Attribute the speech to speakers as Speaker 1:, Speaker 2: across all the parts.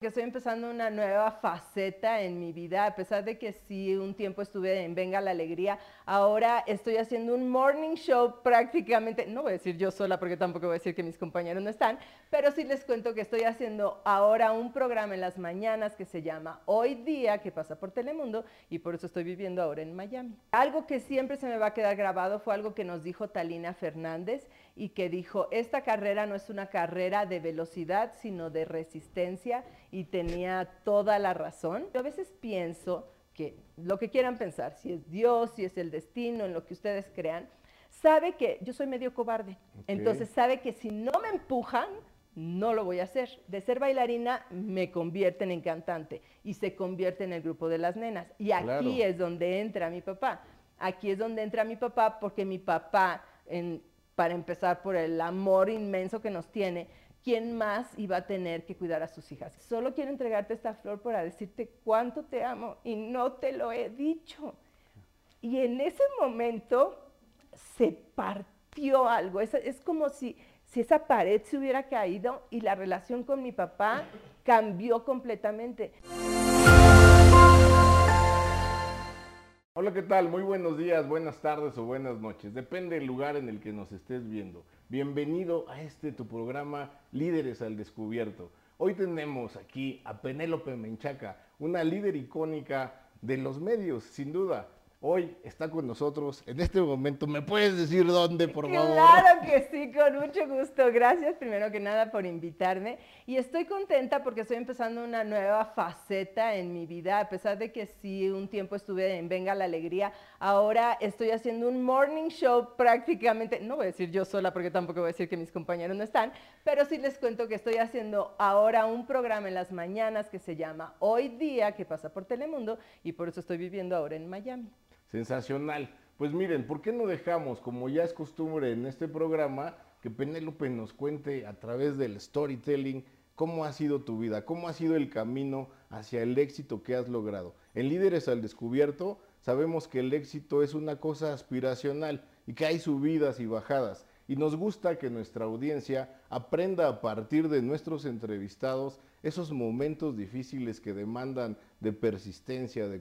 Speaker 1: que estoy empezando una nueva faceta en mi vida, a pesar de que sí un tiempo estuve en Venga la Alegría, ahora estoy haciendo un morning show prácticamente, no voy a decir yo sola porque tampoco voy a decir que mis compañeros no están, pero sí les cuento que estoy haciendo ahora un programa en las mañanas que se llama Hoy Día, que pasa por Telemundo y por eso estoy viviendo ahora en Miami. Algo que siempre se me va a quedar grabado fue algo que nos dijo Talina Fernández y que dijo, esta carrera no es una carrera de velocidad, sino de resistencia y tenía toda la razón. Yo a veces pienso que lo que quieran pensar, si es Dios, si es el destino, en lo que ustedes crean, sabe que yo soy medio cobarde. Entonces sabe que si no me empujan, no lo voy a hacer. De ser bailarina me convierten en cantante y se convierte en el grupo de las nenas. Y aquí es donde entra mi papá. Aquí es donde entra mi papá porque mi papá, en, para empezar por el amor inmenso que nos tiene, ¿quién más iba a tener que cuidar a sus hijas? Solo quiero entregarte esta flor para decirte cuánto te amo y no te lo he dicho. Y en ese momento se partió algo. Es, es como si, si esa pared se hubiera caído y la relación con mi papá cambió completamente.
Speaker 2: Hola, ¿qué tal? Muy buenos días, buenas tardes o buenas noches. Depende del lugar en el que nos estés viendo. Bienvenido a este tu programa Líderes al Descubierto. Hoy tenemos aquí a Penélope Menchaca, una líder icónica de los medios, sin duda. Hoy está con nosotros en este momento. ¿Me puedes decir dónde, por favor?
Speaker 1: Claro que sí, con mucho gusto. Gracias primero que nada por invitarme. Y estoy contenta porque estoy empezando una nueva faceta en mi vida. A pesar de que sí un tiempo estuve en Venga la Alegría, ahora estoy haciendo un morning show prácticamente. No voy a decir yo sola porque tampoco voy a decir que mis compañeros no están, pero sí les cuento que estoy haciendo ahora un programa en las mañanas que se llama Hoy Día, que pasa por Telemundo y por eso estoy viviendo ahora en Miami.
Speaker 2: Sensacional. Pues miren, ¿por qué no dejamos, como ya es costumbre en este programa, que Penélope nos cuente a través del storytelling cómo ha sido tu vida, cómo ha sido el camino hacia el éxito que has logrado? En Líderes al Descubierto sabemos que el éxito es una cosa aspiracional y que hay subidas y bajadas. Y nos gusta que nuestra audiencia aprenda a partir de nuestros entrevistados esos momentos difíciles que demandan de persistencia, de,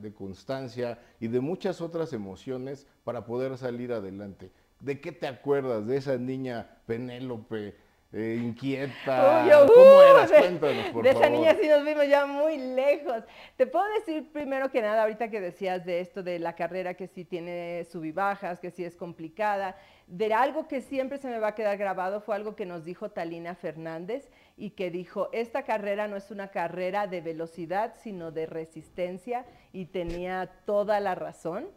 Speaker 2: de constancia y de muchas otras emociones para poder salir adelante. ¿De qué te acuerdas de esa niña Penélope? Eh, inquieta.
Speaker 1: ¿Cómo eras? Cuéntanos, por de esa niña sí nos vimos ya muy lejos. Te puedo decir primero que nada, ahorita que decías de esto de la carrera que sí tiene subibajas, que sí es complicada, de algo que siempre se me va a quedar grabado fue algo que nos dijo Talina Fernández y que dijo, esta carrera no es una carrera de velocidad, sino de resistencia y tenía toda la razón,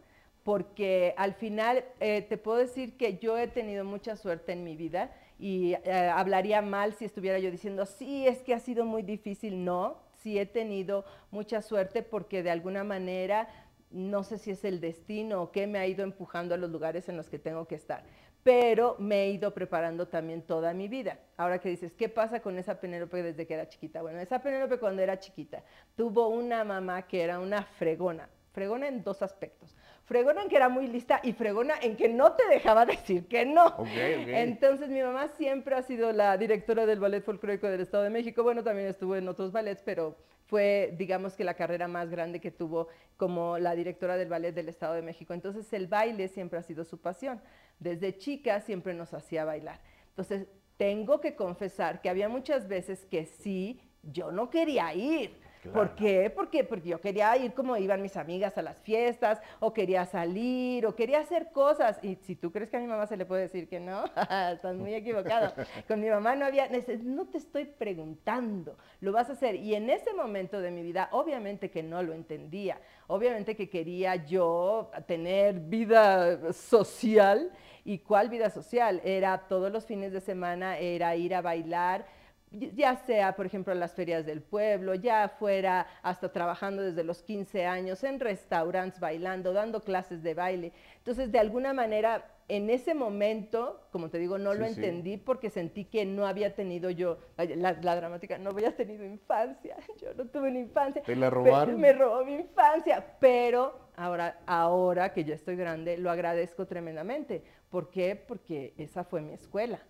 Speaker 1: porque al final eh, te puedo decir que yo he tenido mucha suerte en mi vida y eh, hablaría mal si estuviera yo diciendo, sí, es que ha sido muy difícil, no, sí he tenido mucha suerte porque de alguna manera no sé si es el destino o qué me ha ido empujando a los lugares en los que tengo que estar pero me he ido preparando también toda mi vida. Ahora que dices, ¿qué pasa con esa Penélope desde que era chiquita? Bueno, esa Penélope cuando era chiquita tuvo una mamá que era una fregona, fregona en dos aspectos. Fregona en que era muy lista y fregona en que no te dejaba decir que no. Entonces mi mamá siempre ha sido la directora del Ballet Folclórico del Estado de México. Bueno, también estuvo en otros ballets, pero fue, digamos que la carrera más grande que tuvo como la directora del Ballet del Estado de México. Entonces el baile siempre ha sido su pasión. Desde chica siempre nos hacía bailar. Entonces tengo que confesar que había muchas veces que sí, yo no quería ir ¿Por qué? Porque, porque yo quería ir como iban mis amigas a las fiestas, o quería salir, o quería hacer cosas. Y si tú crees que a mi mamá se le puede decir que no, estás muy equivocado. Con mi mamá no había, no te estoy preguntando, lo vas a hacer. Y en ese momento de mi vida, obviamente que no lo entendía, obviamente que quería yo tener vida social. ¿Y cuál vida social? Era todos los fines de semana, era ir a bailar ya sea, por ejemplo, en las ferias del pueblo, ya fuera hasta trabajando desde los 15 años en restaurantes, bailando, dando clases de baile. Entonces, de alguna manera, en ese momento, como te digo, no lo entendí porque sentí que no había tenido yo, la, dramática, no había tenido infancia, yo no tuve una infancia.
Speaker 2: ¿Te la robaron?
Speaker 1: Me robó mi infancia, pero ahora, ahora que ya estoy grande, lo agradezco tremendamente. ¿Por qué? Porque esa fue mi escuela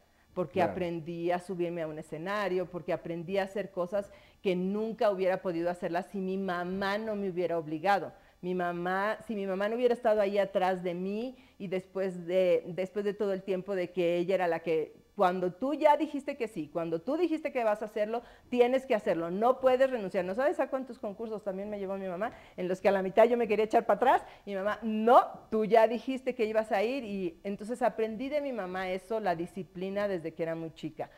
Speaker 1: porque aprendí a subirme a un escenario, porque aprendí a hacer cosas que nunca hubiera podido hacerlas si mi mamá no me hubiera obligado. Mi mamá, si mi mamá no hubiera estado ahí atrás de mí y después de, después de todo el tiempo de que ella era la que cuando tú ya dijiste que sí, cuando tú dijiste que vas a hacerlo, tienes que hacerlo, no puedes renunciar. ¿No sabes a cuántos concursos también me llevó mi mamá? En los que a la mitad yo me quería echar para atrás y mi mamá, no, tú ya dijiste que ibas a ir y entonces aprendí de mi mamá eso, la disciplina desde que era muy chica.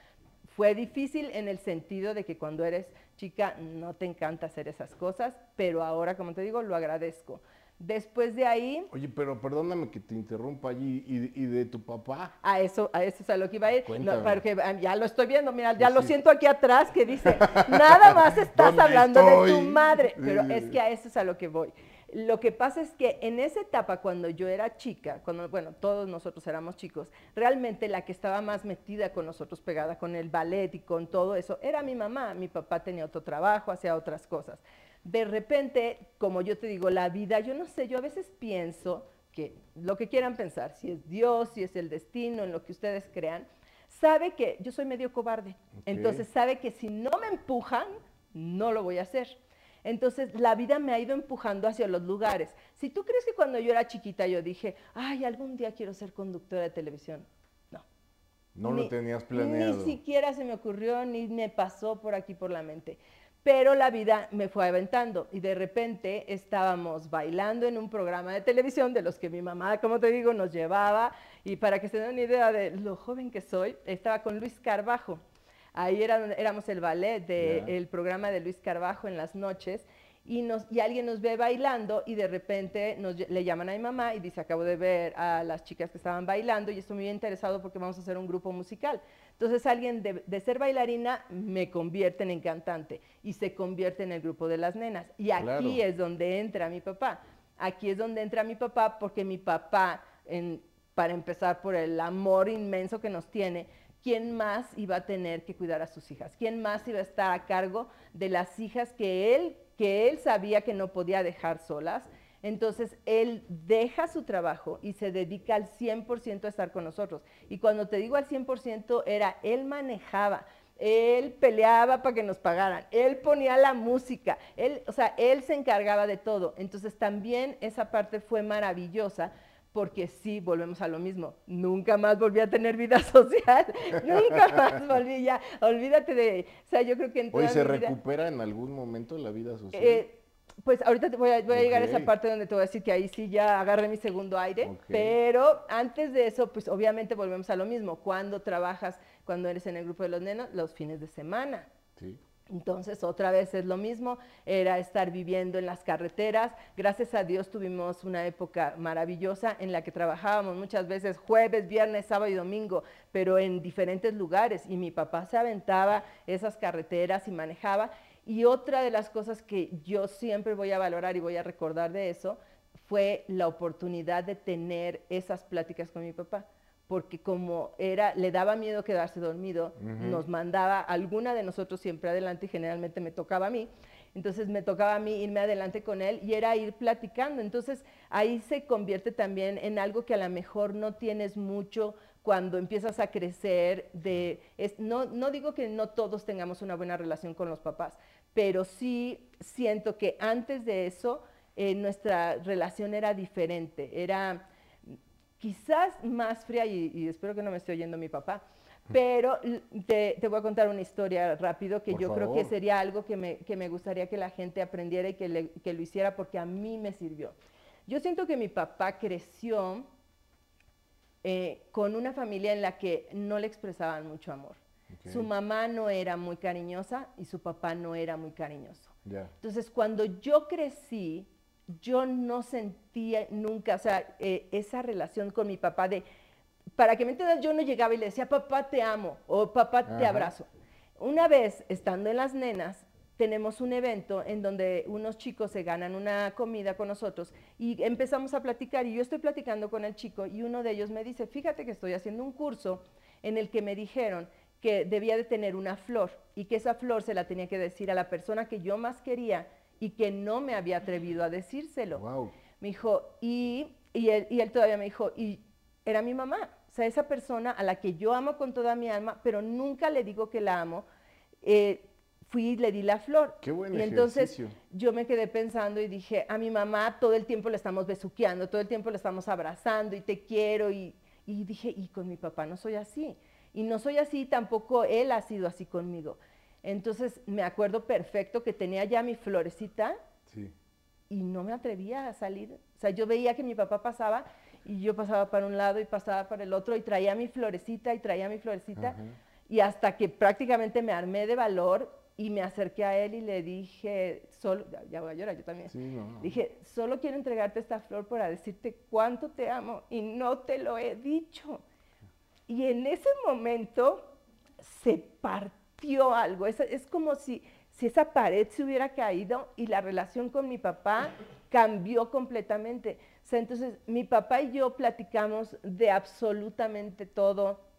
Speaker 1: Fue difícil en el sentido de que cuando eres chica no te encanta hacer esas cosas, pero ahora, como te digo, lo agradezco. Después de ahí...
Speaker 2: Oye, pero perdóname que te interrumpa allí. ¿Y, de tu papá?
Speaker 1: A eso, a eso es a lo que iba a ir. porque ah, ya lo estoy viendo, mira, ya lo siento aquí atrás que dice, nada más estás hablando de tu madre. Pero es que a eso es a lo que voy. Lo que pasa es que en esa etapa, cuando yo era chica, cuando, bueno, todos nosotros éramos chicos, realmente la que estaba más metida con nosotros, pegada con el ballet y con todo eso, era mi mamá. Mi papá tenía otro trabajo, hacía otras cosas de repente, como yo te digo, la vida, yo no sé, yo a veces pienso que lo que quieran pensar, si es Dios, si es el destino, en lo que ustedes crean, sabe que yo soy medio cobarde. Entonces sabe que si no me empujan, no lo voy a hacer. Entonces la vida me ha ido empujando hacia los lugares. Si tú crees que cuando yo era chiquita yo dije, ay, algún día quiero ser conductora de televisión, no.
Speaker 2: No lo tenías planeado.
Speaker 1: Ni siquiera se me ocurrió, ni me pasó por aquí por la mente. Pero la vida me fue aventando y de repente estábamos bailando en un programa de televisión de los que mi mamá, como te digo, nos llevaba. Y para que se den una idea de lo joven que soy, estaba con Luis Carbajo. Ahí éramos el ballet del programa de Luis Carbajo en las noches y, nos, y alguien nos ve bailando y de repente nos, le llaman a mi mamá y dice, acabo de ver a las chicas que estaban bailando y estoy muy interesado porque vamos a hacer un grupo musical. Entonces alguien de, ser bailarina me convierte en cantante y se convierte en el grupo de las nenas. Y aquí es donde entra mi papá. Aquí es donde entra mi papá porque mi papá, para empezar por el amor inmenso que nos tiene, ¿quién más iba a tener que cuidar a sus hijas? ¿Quién más iba a estar a cargo de las hijas que él, que él sabía que no podía dejar solas? Entonces, él deja su trabajo y se dedica al 100% a estar con nosotros. Y cuando te digo al 100%, era, él manejaba, él peleaba para que nos pagaran, él ponía la música, él, o sea, él se encargaba de todo. Entonces, también esa parte fue maravillosa porque sí, volvemos a lo mismo, nunca más volví a tener vida social, nunca más volví ya, olvídate de, o sea, yo creo que en
Speaker 2: Oye, ¿se recupera en algún momento la vida social?
Speaker 1: Eh, pues ahorita te voy a, llegar a esa parte donde te voy a decir que ahí sí ya agarré mi segundo aire, pero antes de eso, pues obviamente volvemos a lo mismo. Cuando trabajas, cuando eres en el grupo de los nenos, los fines de semana. Sí. Entonces, otra vez es lo mismo, era estar viviendo en las carreteras. Gracias a Dios tuvimos una época maravillosa en la que trabajábamos muchas veces jueves, viernes, sábado y domingo, pero en diferentes lugares. Y mi papá se aventaba esas carreteras y manejaba. Y otra de las cosas que yo siempre voy a valorar y voy a recordar de eso fue la oportunidad de tener esas pláticas con mi papá, porque como era, le daba miedo quedarse dormido, nos mandaba alguna de nosotros siempre adelante y generalmente me tocaba a mí. Entonces me tocaba a mí irme adelante con él y era ir platicando. Entonces ahí se convierte también en algo que a lo mejor no tienes mucho cuando empiezas a crecer. De, no, no digo que no todos tengamos una buena relación con los papás, pero sí siento que antes de eso eh, nuestra relación era diferente, era quizás más fría y, espero que no me esté oyendo mi papá, pero te, voy a contar una historia rápido que yo creo que sería algo que me, gustaría que la gente aprendiera y que, lo hiciera porque a mí me sirvió. Yo siento que mi papá creció eh, con una familia en la que no le expresaban mucho amor. Su mamá no era muy cariñosa y su papá no era muy cariñoso. Entonces, cuando yo crecí, yo no sentía nunca, o sea, eh, esa relación con mi papá de, para que me entiendas, yo no llegaba y le decía, papá te amo o papá te abrazo. Una vez, estando en las nenas, tenemos un evento en donde unos chicos se ganan una comida con nosotros y empezamos a platicar y yo estoy platicando con el chico y uno de ellos me dice, fíjate que estoy haciendo un curso en el que me dijeron que debía de tener una flor y que esa flor se la tenía que decir a la persona que yo más quería y que no me había atrevido a decírselo. Me dijo, y, y, él, todavía me dijo, y era mi mamá, o sea, esa persona a la que yo amo con toda mi alma, pero nunca le digo que la amo, eh, fui y le di la flor.
Speaker 2: Qué buen
Speaker 1: y entonces yo me quedé pensando y dije, a mi mamá todo el tiempo le estamos besuqueando, todo el tiempo le estamos abrazando y te quiero. Y, y dije, y con mi papá no soy así. Y no soy así, tampoco él ha sido así conmigo. Entonces me acuerdo perfecto que tenía ya mi florecita y no me atrevía a salir. O sea, yo veía que mi papá pasaba y yo pasaba para un lado y pasaba para el otro y traía mi florecita y traía mi florecita. Y hasta que prácticamente me armé de valor y me acerqué a él y le dije, solo, ya voy a llorar yo también, dije, solo quiero entregarte esta flor para decirte cuánto te amo y no te lo he dicho. Y en ese momento se partió algo, es, es como si, si esa pared se hubiera caído y la relación con mi papá cambió completamente. O sea, entonces mi papá y yo platicamos de absolutamente todo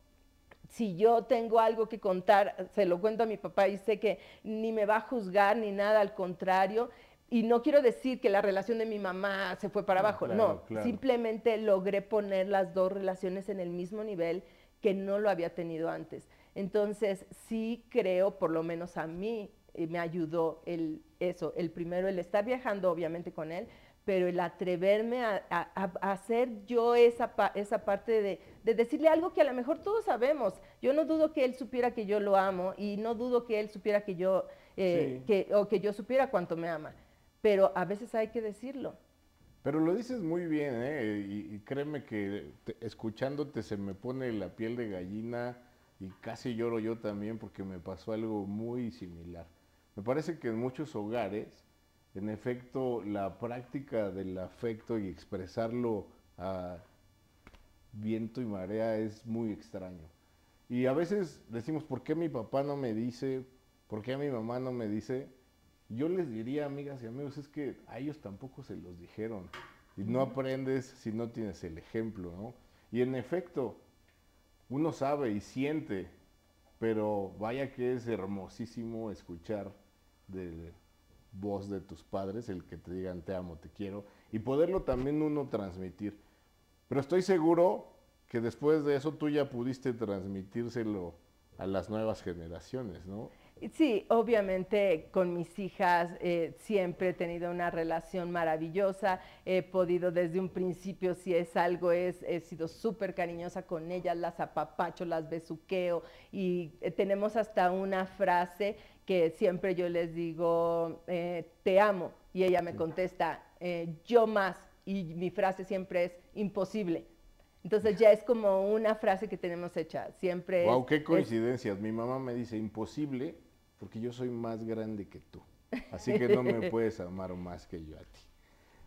Speaker 1: si yo tengo algo que contar, se lo cuento a mi papá y sé que ni me va a juzgar ni nada, al contrario. Y no quiero decir que la relación de mi mamá se fue para abajo, no, simplemente logré poner las dos relaciones en el mismo nivel que no lo había tenido antes. Entonces, sí creo, por lo menos a mí, eh, me ayudó el, eso, el primero, el estar viajando obviamente con él, pero el atreverme a, hacer yo esa, esa parte de, decirle algo que a lo mejor todos sabemos. Yo no dudo que él supiera que yo lo amo y no dudo que él supiera que yo, eh, que, o que yo supiera cuánto me ama, pero a veces hay que decirlo.
Speaker 2: Pero lo dices muy bien, ¿eh? y, créeme que escuchándote se me pone la piel de gallina y casi lloro yo también porque me pasó algo muy similar. Me parece que en muchos hogares en efecto, la práctica del afecto y expresarlo a viento y marea es muy extraño. Y a veces decimos, ¿por qué mi papá no me dice? ¿Por qué mi mamá no me dice? Yo les diría, amigas y amigos, es que a ellos tampoco se los dijeron. Y no aprendes si no tienes el ejemplo, ¿no? Y en efecto, uno sabe y siente, pero vaya que es hermosísimo escuchar de, voz de tus padres, el que te digan te amo, te quiero, y poderlo también uno transmitir. Pero estoy seguro que después de eso tú ya pudiste transmitírselo a las nuevas generaciones, ¿no?
Speaker 1: Sí, obviamente con mis hijas eh, siempre he tenido una relación maravillosa, he podido desde un principio, si es algo, es, he sido súper cariñosa con ellas, las apapacho, las besuqueo y eh, tenemos hasta una frase que siempre yo les digo, eh, te amo, y ella me contesta, eh, yo más, y mi frase siempre es imposible. Entonces ya es como una frase que tenemos hecha, siempre.
Speaker 2: Wow, qué coincidencias. Mi mamá me dice imposible porque yo soy más grande que tú, así que no me puedes amar más que yo a ti.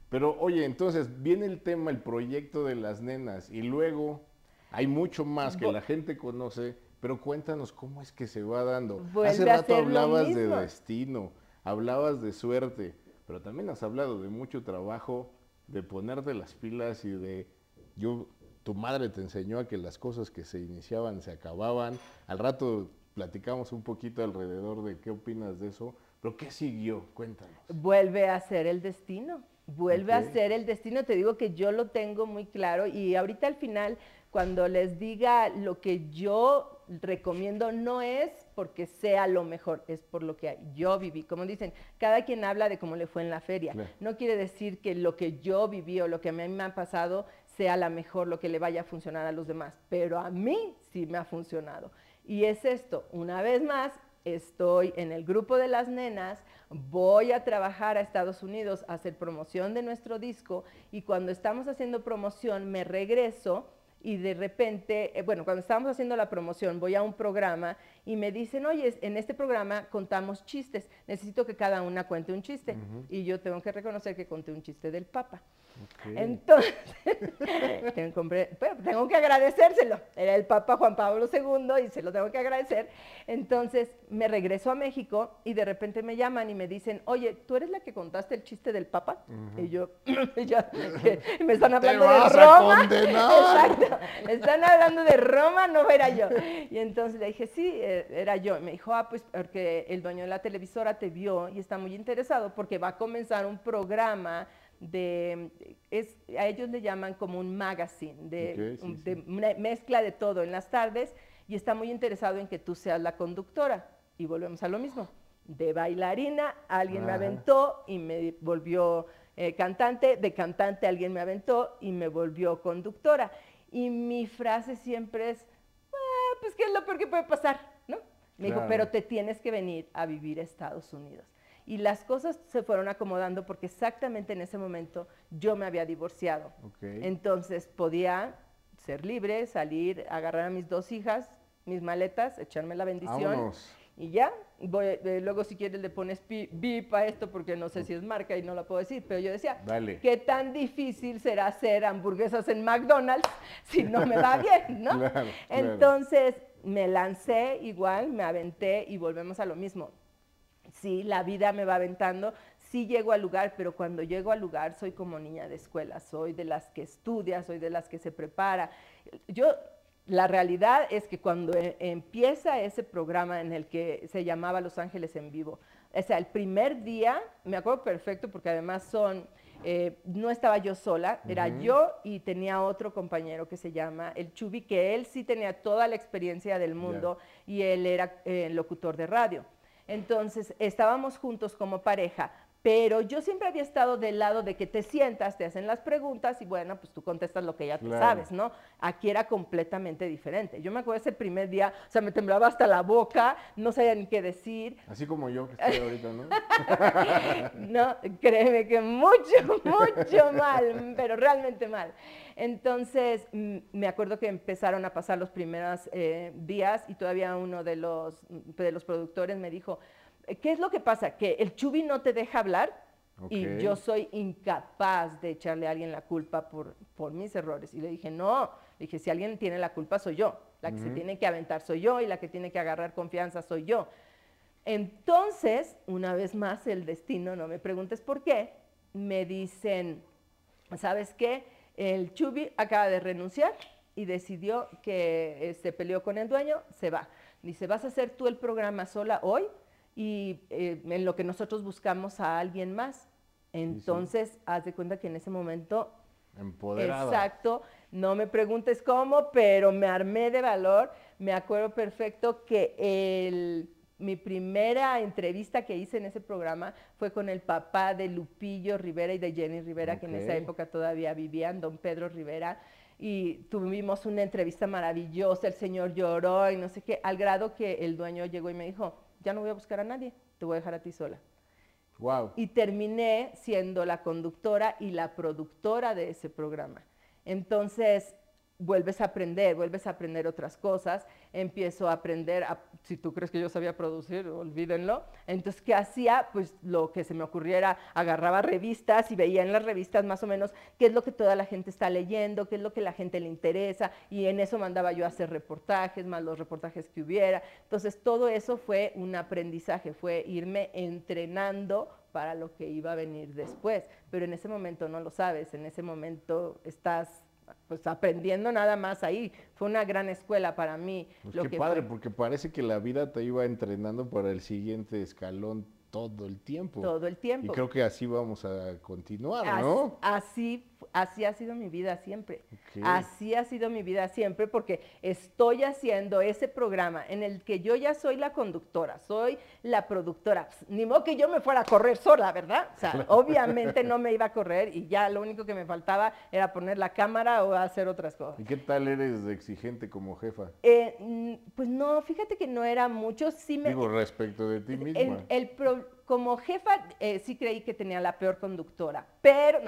Speaker 2: Pero oye, entonces viene el tema, el proyecto de las nenas y luego hay mucho más que la gente conoce pero cuéntanos cómo es que se va dando. Hace rato hablabas de destino, hablabas de suerte, pero también has hablado de mucho trabajo, de ponerte las pilas y de yo tu madre te enseñó a que las cosas que se iniciaban se acababan. Al rato platicamos un poquito alrededor de qué opinas de eso, pero ¿qué siguió? Cuéntanos.
Speaker 1: Vuelve a ser el destino. Vuelve a ser el destino, te digo que yo lo tengo muy claro y ahorita al final cuando les diga lo que yo recomiendo, no es porque sea lo mejor, es por lo que yo viví. Como dicen, cada quien habla de cómo le fue en la feria. No quiere decir que lo que yo viví o lo que a mí me ha pasado sea la mejor, lo que le vaya a funcionar a los demás, pero a mí sí me ha funcionado. Y es esto, una vez más, estoy en el grupo de las nenas, voy a trabajar a Estados Unidos a hacer promoción de nuestro disco y cuando estamos haciendo promoción me regreso y de repente, eh, bueno, cuando estábamos haciendo la promoción, voy a un programa y me dicen, oye, en este programa contamos chistes, necesito que cada una cuente un chiste. Y yo tengo que reconocer que conté un chiste del Papa. Entonces, tengo, que agradecérselo. Era el Papa Juan Pablo II y se lo tengo que agradecer. Entonces me regreso a México y de repente me llaman y me dicen, oye, ¿tú eres la que contaste el chiste del Papa? Y yo, ya, me están hablando de Roma. Exacto, me están hablando de Roma, no era yo. Y entonces le dije, sí, eh, era yo. Y me dijo, ah, pues porque el dueño de la televisora te vio y está muy interesado porque va a comenzar un programa de, es, a ellos le llaman como un magazine, de, una mezcla de todo en las tardes y está muy interesado en que tú seas la conductora. Y volvemos a lo mismo. De bailarina, alguien me aventó y me volvió eh, cantante, de cantante alguien me aventó y me volvió conductora. Y mi frase siempre es, ah, pues, ¿qué es lo peor que puede pasar? ¿No? Me dijo, pero te tienes que venir a vivir a Estados Unidos. Y las cosas se fueron acomodando porque exactamente en ese momento yo me había divorciado. Entonces podía ser libre, salir, agarrar a mis dos hijas, mis maletas, echarme la bendición. Y ya, voy, eh, luego si quieres le pones bip a esto porque no sé si es marca y no la puedo decir, pero yo decía, ¿qué tan difícil será hacer hamburguesas en McDonald's si no me va bien, no? Entonces me lancé igual, me aventé y volvemos a lo mismo sí, la vida me va aventando, sí llego al lugar, pero cuando llego al lugar soy como niña de escuela, soy de las que estudia, soy de las que se prepara. Yo, la realidad es que cuando e, empieza ese programa en el que se llamaba Los Ángeles en Vivo, o sea, el primer día, me acuerdo perfecto porque además son, eh, no estaba yo sola, era yo y tenía otro compañero que se llama el Chubi, que él sí tenía toda la experiencia del mundo y él era eh, locutor de radio. Entonces, estábamos juntos como pareja, pero yo siempre había estado del lado de que te sientas, te hacen las preguntas y bueno, pues tú contestas lo que ya tú sabes, ¿no? Aquí era completamente diferente. Yo me acuerdo ese primer día, o sea, me temblaba hasta la boca, no sabía ni qué decir.
Speaker 2: Así como yo que estoy ahorita, ¿no?
Speaker 1: no, créeme que mucho, mucho mal, pero realmente mal. Entonces, mm, me acuerdo que empezaron a pasar los primeros eh, días y todavía uno de los, de los productores me dijo, ¿qué es lo que pasa? Que el chubi no te deja hablar y yo soy incapaz de echarle a alguien la culpa por, por mis errores. Y le dije, no, le dije, si alguien tiene la culpa soy yo, la que se tiene que aventar soy yo y la que tiene que agarrar confianza soy yo. Entonces, una vez más, el destino, no me preguntes por qué, me dicen, ¿sabes qué? El Chubi acaba de renunciar y decidió que se este, peleó con el dueño, se va. Dice, vas a hacer tú el programa sola hoy y eh, en lo que nosotros buscamos a alguien más. Entonces, haz de cuenta que en ese momento...
Speaker 2: Empoderada.
Speaker 1: Exacto. No me preguntes cómo, pero me armé de valor. Me acuerdo perfecto que el mi primera entrevista que hice en ese programa fue con el papá de Lupillo Rivera y de Jenny Rivera, que en esa época todavía vivían, don Pedro Rivera, y tuvimos una entrevista maravillosa, el señor lloró y no sé qué, al grado que el dueño llegó y me dijo, ya no voy a buscar a nadie, te voy a dejar a ti sola.
Speaker 2: Wow.
Speaker 1: Y terminé siendo la conductora y la productora de ese programa. Entonces, vuelves a aprender, vuelves a aprender otras cosas, empiezo a aprender, si tú crees que yo sabía producir, olvídenlo. Entonces, ¿qué hacía? Pues lo que se me ocurriera, agarraba revistas y veía en las revistas más o menos qué es lo que toda la gente está leyendo, qué es lo que la gente le interesa, y en eso mandaba yo a hacer reportajes, más los reportajes que hubiera. Entonces, todo eso fue un aprendizaje, fue irme entrenando para lo que iba a venir después, pero en ese momento no lo sabes, en ese momento estás pues aprendiendo nada más ahí. Fue una gran escuela para mí.
Speaker 2: Pues qué padre, porque parece que la vida te iba entrenando para el siguiente escalón todo el tiempo.
Speaker 1: Todo el tiempo.
Speaker 2: Y creo que así vamos a continuar, ¿no?
Speaker 1: Así, así ha sido mi vida siempre. Así ha sido mi vida siempre porque estoy haciendo ese programa en el que yo ya soy la conductora, soy la productora. Ni modo que yo me fuera a correr sola, ¿verdad? O sea, obviamente no me iba a correr y ya lo único que me faltaba era poner la cámara o hacer otras cosas.
Speaker 2: ¿Y qué tal eres de exigente como jefa?
Speaker 1: Eh, pues no, fíjate que no era mucho. Sí me,
Speaker 2: Digo, respecto de ti misma.
Speaker 1: el pro, como jefa eh, sí creí que tenía la peor conductora, pero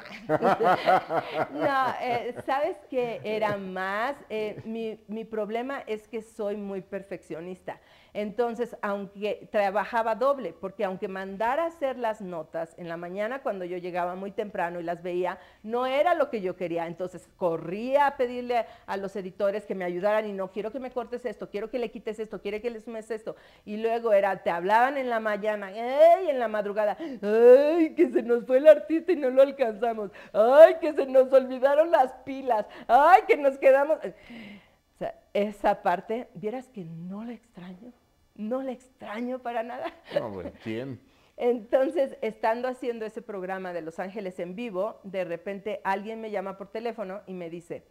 Speaker 1: no, eh, sabes que era más, eh, mi, mi problema es que soy muy perfeccionista. Entonces, aunque trabajaba doble, porque aunque mandara hacer las notas en la mañana cuando yo llegaba muy temprano y las veía, no era lo que yo quería. Entonces, corría a pedirle a los editores que me ayudaran y no quiero que me cortes esto, quiero que le quites esto, quiero que le sumes esto. Y luego era, te hablaban en la mañana, ¡ay! en la madrugada, ¡ay! Que se nos fue el artista y no lo alcanzamos, ¡ay! Que se nos olvidaron las pilas, ¡ay! Que nos quedamos sea, esa parte, vieras que no la extraño, no la extraño para nada.
Speaker 2: No, bueno, ¿quién?
Speaker 1: Entonces, estando haciendo ese programa de Los Ángeles en vivo, de repente alguien me llama por teléfono y me dice,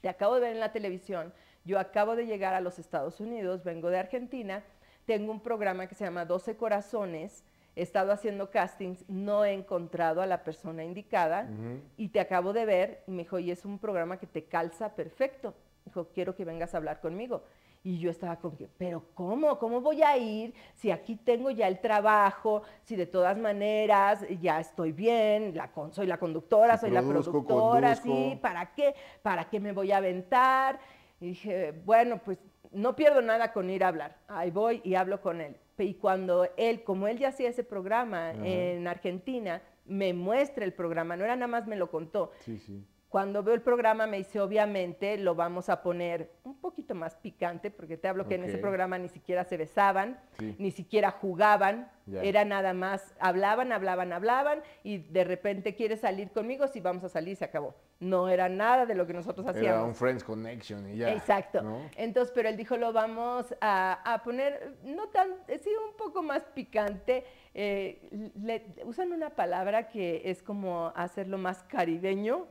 Speaker 1: te acabo de ver en la televisión, yo acabo de llegar a los Estados Unidos, vengo de Argentina, tengo un programa que se llama 12 Corazones, he estado haciendo castings, no he encontrado a la persona indicada y te acabo de ver y me dijo, y es un programa que te calza perfecto. Dijo, quiero que vengas a hablar conmigo. Y yo estaba con que, pero ¿cómo? ¿Cómo voy a ir si aquí tengo ya el trabajo? Si de todas maneras ya estoy bien, la soy la conductora, soy la productora, sí, ¿para qué? ¿Para qué me voy a aventar? Y dije, bueno, pues no pierdo nada con ir a hablar. Ahí voy y hablo con él. Y cuando él, como él ya hacía ese programa en Argentina, me muestra el programa, no era nada más me lo contó. Sí, sí. Cuando veo el programa me dice, obviamente lo vamos a poner un poquito más picante, porque te hablo que en ese programa ni siquiera se besaban, ni siquiera jugaban, era nada más, hablaban, hablaban, hablaban, y de repente quieres salir conmigo, si vamos a salir, se acabó. No era nada de lo que nosotros hacíamos.
Speaker 2: Era un Friends Connection y ya.
Speaker 1: Exacto. Entonces, pero él dijo, lo vamos a, poner, no tan, sí, un poco más picante, eh, usan una palabra que es como hacerlo más caribeño,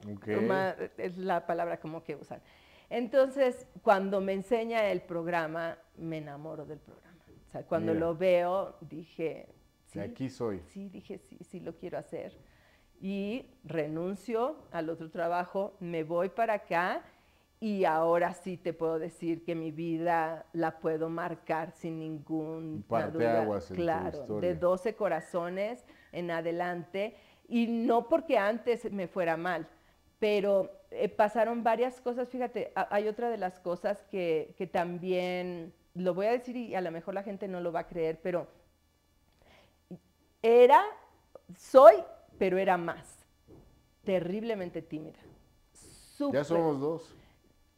Speaker 1: es la palabra como que usan. Entonces, cuando me enseña el programa, me enamoro del programa. O sea, cuando lo veo, dije,
Speaker 2: sí, aquí soy.
Speaker 1: Sí, dije, sí, sí lo quiero hacer. Y renuncio al otro trabajo, me voy para acá y ahora sí te puedo decir que mi vida la puedo marcar sin ningún
Speaker 2: duda.
Speaker 1: claro, de 12 corazones en adelante. Y no porque antes me fuera mal, pero eh, pasaron varias cosas, fíjate, hay otra de las cosas que, que también lo voy a decir y a lo mejor la gente no lo va a creer, pero era, soy, pero era más, terriblemente tímida.
Speaker 2: ya somos dos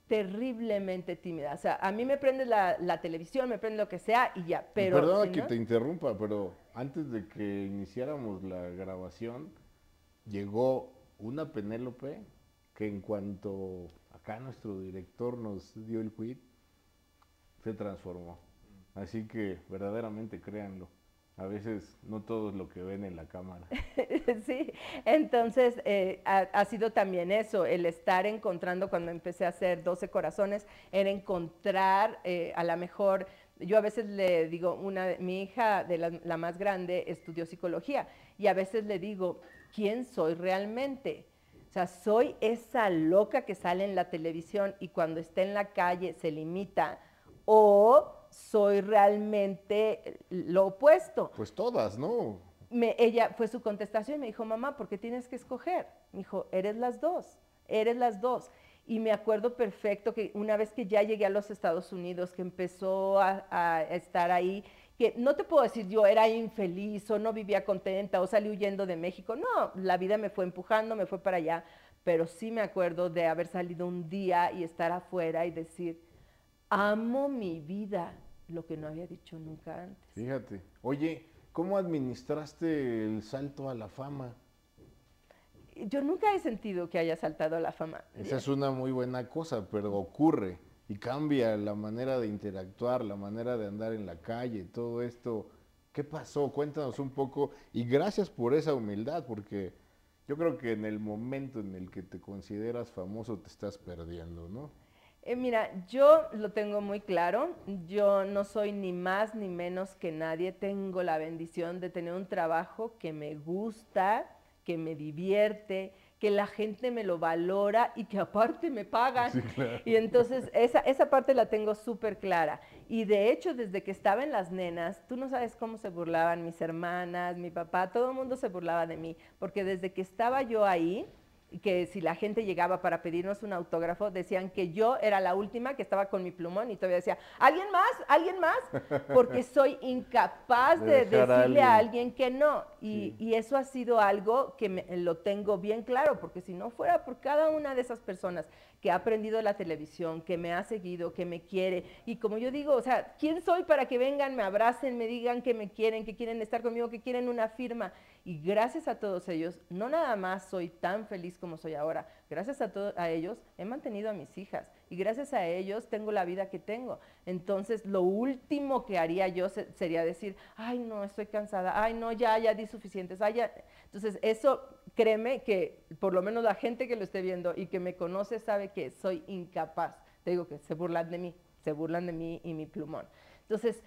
Speaker 1: terriblemente tímida. O sea, a mí me prende la, televisión, me prende lo que sea y ya. Pero
Speaker 2: Perdona que te interrumpa, pero antes de que iniciáramos la grabación, llegó una Penélope que en cuanto acá nuestro director nos dio el quit, se transformó. Así que verdaderamente créanlo. A veces no todo es lo que ven en la cámara.
Speaker 1: sí, entonces eh, ha, sido también eso, el estar encontrando cuando empecé a hacer 12 corazones, era encontrar eh, a la mejor, yo a veces le digo, una, mi hija de la, más grande estudió psicología y a veces le digo, ¿quién soy realmente? O sea, soy esa loca que sale en la televisión y cuando está en la calle se limita o soy realmente lo opuesto.
Speaker 2: Pues todas, ¿no?
Speaker 1: Me, ella fue su contestación y me dijo, mamá, ¿por qué tienes que escoger? Me dijo, eres las dos, eres las dos. Y me acuerdo perfecto que una vez que ya llegué a los Estados Unidos, que empezó a, estar ahí, que no te puedo decir yo era infeliz o no vivía contenta o salí huyendo de México, no, la vida me fue empujando, me fue para allá, pero sí me acuerdo de haber salido un día y estar afuera y decir, amo mi vida, lo que no había dicho nunca antes.
Speaker 2: Fíjate, oye, ¿cómo administraste el salto a la fama?
Speaker 1: Yo nunca he sentido que haya saltado a la fama.
Speaker 2: Esa es una muy buena cosa, pero ocurre y cambia la manera de interactuar, la manera de andar en la calle, todo esto. ¿Qué pasó? Cuéntanos un poco y gracias por esa humildad, porque yo creo que en el momento en el que te consideras famoso te estás perdiendo, ¿no?
Speaker 1: Eh, mira, yo lo tengo muy claro, yo no soy ni más ni menos que nadie, tengo la bendición de tener un trabajo que me gusta, que me divierte, que la gente me lo valora y que aparte me pagan. Y entonces esa, esa parte la tengo súper clara. Y de hecho, desde que estaba en las nenas, tú no sabes cómo se burlaban mis hermanas, mi papá, todo el mundo se burlaba de mí, porque desde que estaba yo ahí, que si la gente llegaba para pedirnos un autógrafo, decían que yo era la última que estaba con mi plumón y todavía decía, ¿alguien más? ¿Alguien más? Porque soy incapaz de, decirle a alguien. que no. Y, eso ha sido algo que lo tengo bien claro, porque si no fuera por cada una de esas personas que ha aprendido la televisión, que me ha seguido, que me quiere. Y como yo digo, o sea, ¿quién soy para que vengan, me abracen, me digan que me quieren, que quieren estar conmigo, que quieren una firma? Y gracias a todos ellos, no nada más soy tan feliz como soy ahora, gracias a, a ellos he mantenido a mis hijas y gracias a ellos tengo la vida que tengo. Entonces, lo último que haría yo sería decir, ay, no, estoy cansada, ay, no, ya, ya di suficientes, ay. Entonces, eso, créeme que por lo menos la gente que lo esté viendo y que me conoce sabe que soy incapaz. Te digo que se burlan de mí, se burlan de mí y mi plumón. Entonces,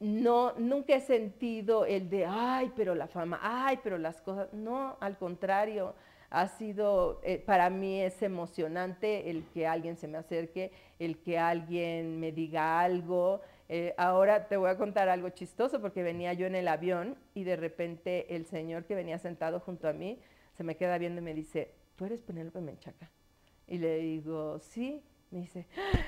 Speaker 1: no, nunca he sentido el de, ay, pero la fama, ay, pero las cosas. No, al contrario, ha sido, eh, para mí es emocionante el que alguien se me acerque, el que alguien me diga algo. Eh, ahora te voy a contar algo chistoso porque venía yo en el avión y de repente el señor que venía sentado junto a mí se me queda viendo y me dice, ¿tú eres Penélope Menchaca? Y le digo, sí. Me dice, ¡Ah!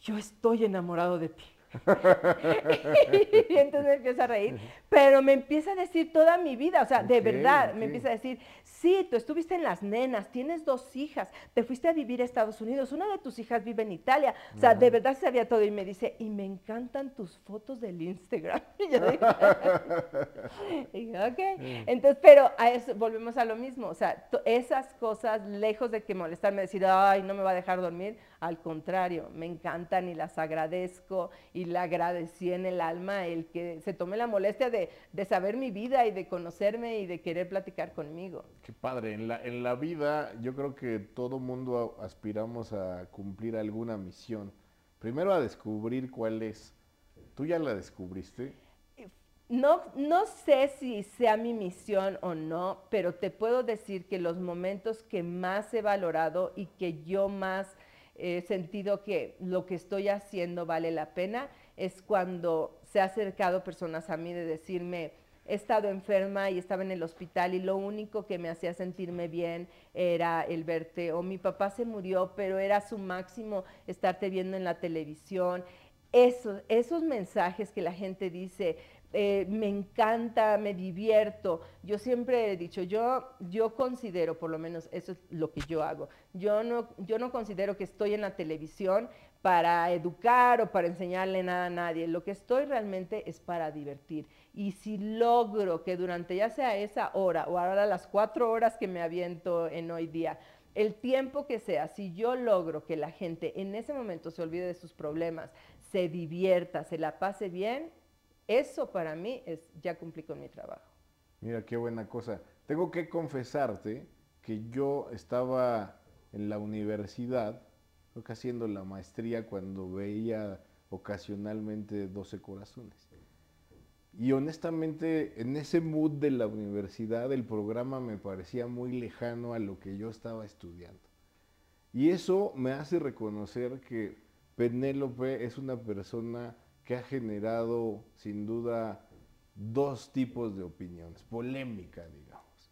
Speaker 1: yo estoy enamorado de ti. y entonces me empieza a reír, pero me empieza a decir toda mi vida, o sea, de verdad, me empieza a decir, sí, tú estuviste en las nenas, tienes dos hijas, te fuiste a vivir a Estados Unidos, una de tus hijas vive en Italia, o sea, de verdad sabía todo y me dice, y me encantan tus fotos del Instagram. y yo dije, ok, entonces, pero a eso, volvemos a lo mismo, o sea, esas cosas, lejos de que molestarme, decir, ay, no me va a dejar dormir, al contrario, me encantan y las agradezco y le agradecí en el alma el que se tome la molestia de, saber mi vida y de conocerme y de querer platicar conmigo.
Speaker 2: Qué padre, en la, en la vida yo creo que todo mundo aspiramos a cumplir alguna misión. Primero a descubrir cuál es. ¿Tú ya la descubriste?
Speaker 1: No, no sé si sea mi misión o no, pero te puedo decir que los momentos que más he valorado y que yo más he sentido que lo que estoy haciendo vale la pena es cuando se ha acercado personas a mí de decirme, he estado enferma y estaba en el hospital y lo único que me hacía sentirme bien era el verte, o mi papá se murió, pero era su máximo estarte viendo en la televisión. Esos, esos mensajes que la gente dice, eh, me encanta, me divierto. Yo siempre he dicho, yo, yo considero, por lo menos eso es lo que yo hago, yo no, yo no considero que estoy en la televisión para educar o para enseñarle nada a nadie. Lo que estoy realmente es para divertir. Y si logro que durante ya sea esa hora o ahora las cuatro horas que me aviento en hoy día, el tiempo que sea, si yo logro que la gente en ese momento se olvide de sus problemas, se divierta, se la pase bien, eso para mí es, ya cumplí con mi trabajo.
Speaker 2: Mira, qué buena cosa. Tengo que confesarte que yo estaba en la universidad, haciendo la maestría cuando veía ocasionalmente 12 corazones. Y honestamente, en ese mood de la universidad, el programa me parecía muy lejano a lo que yo estaba estudiando. Y eso me hace reconocer que Penélope es una persona que ha generado sin duda dos tipos de opiniones, polémica, digamos,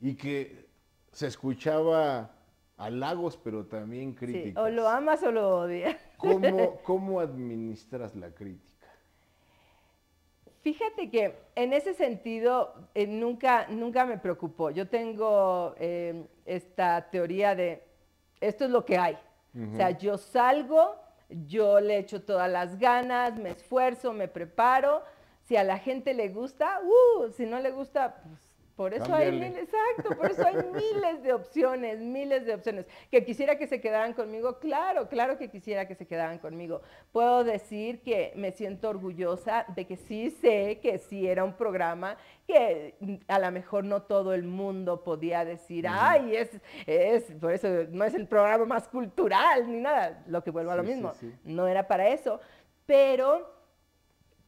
Speaker 2: y que se escuchaba halagos, pero también críticas.
Speaker 1: o lo amas o lo odias.
Speaker 2: ¿Cómo, ¿Cómo administras la crítica?
Speaker 1: Fíjate que en ese sentido eh, nunca, nunca me preocupó. Yo tengo eh, esta teoría de esto es lo que hay. O sea, yo salgo yo le echo todas las ganas, me esfuerzo, me preparo. Si a la gente le gusta, uh, si no le gusta, pues por eso hay miles, exacto, por eso hay miles de opciones, miles de opciones. Que quisiera que se quedaran conmigo, claro, claro que quisiera que se quedaran conmigo. Puedo decir que me siento orgullosa de que sí sé que sí era un programa que a lo mejor no todo el mundo podía decir, ay, es, es, por eso no es el programa más cultural ni nada, lo que vuelvo a lo mismo, no era para eso, pero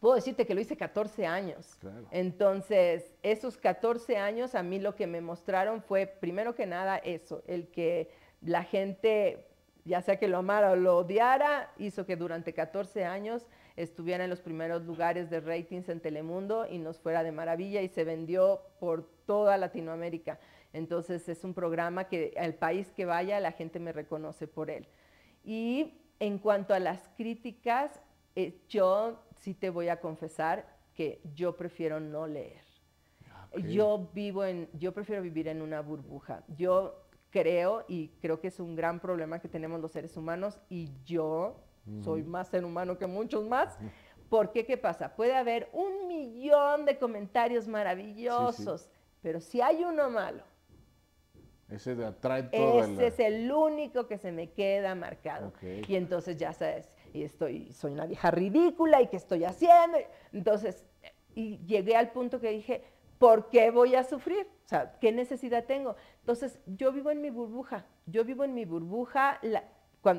Speaker 1: puedo decirte que lo hice 14 años. Entonces, esos 14 años a mí lo que me mostraron fue, primero que nada, eso, el que la gente, ya sea que lo amara o lo odiara, hizo que durante 14 años estuviera en los primeros lugares de ratings en Telemundo y nos fuera de maravilla y se vendió por toda Latinoamérica. Entonces, es un programa que al país que vaya, la gente me reconoce por él. Y en cuanto a las críticas, eh, yo sí te voy a confesar que yo prefiero no leer. Yo vivo en, yo prefiero vivir en una burbuja. Yo creo y creo que es un gran problema que tenemos los seres humanos y yo soy más ser humano que muchos más. Porque, ¿qué pasa? Puede haber un millón de comentarios maravillosos, pero si hay uno malo,
Speaker 2: ese atrae todo.
Speaker 1: Ese es el único que se me queda marcado. Y entonces ya sabes, y estoy, soy una vieja ridícula y qué estoy haciendo. Entonces, y llegué al punto que dije, ¿por qué voy a sufrir? O sea, ¿qué necesidad tengo? Entonces, yo vivo en mi burbuja, yo vivo en mi burbuja,